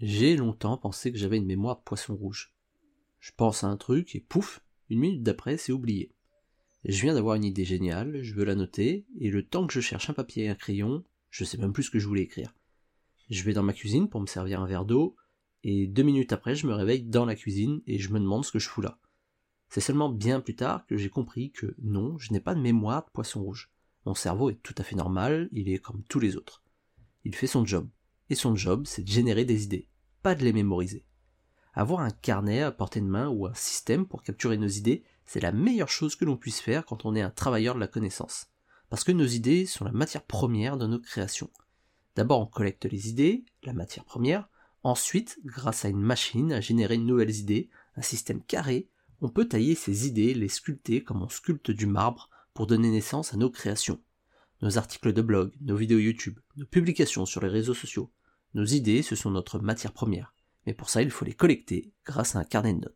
J'ai longtemps pensé que j'avais une mémoire de poisson rouge. Je pense à un truc et pouf, une minute d'après, c'est oublié. Je viens d'avoir une idée géniale, je veux la noter, et le temps que je cherche un papier et un crayon, je sais même plus ce que je voulais écrire. Je vais dans ma cuisine pour me servir un verre d'eau, et deux minutes après, je me réveille dans la cuisine et je me demande ce que je fous là. C'est seulement bien plus tard que j'ai compris que non, je n'ai pas de mémoire de poisson rouge. Mon cerveau est tout à fait normal, il est comme tous les autres. Il fait son job. Et son job, c'est de générer des idées, pas de les mémoriser. Avoir un carnet à portée de main ou un système pour capturer nos idées, c'est la meilleure chose que l'on puisse faire quand on est un travailleur de la connaissance. Parce que nos idées sont la matière première de nos créations. D'abord on collecte les idées, la matière première, ensuite, grâce à une machine à générer de nouvelles idées, un système carré, on peut tailler ces idées, les sculpter comme on sculpte du marbre pour donner naissance à nos créations. Nos articles de blog, nos vidéos YouTube, nos publications sur les réseaux sociaux. Nos idées, ce sont notre matière première. Mais pour ça, il faut les collecter grâce à un carnet de notes.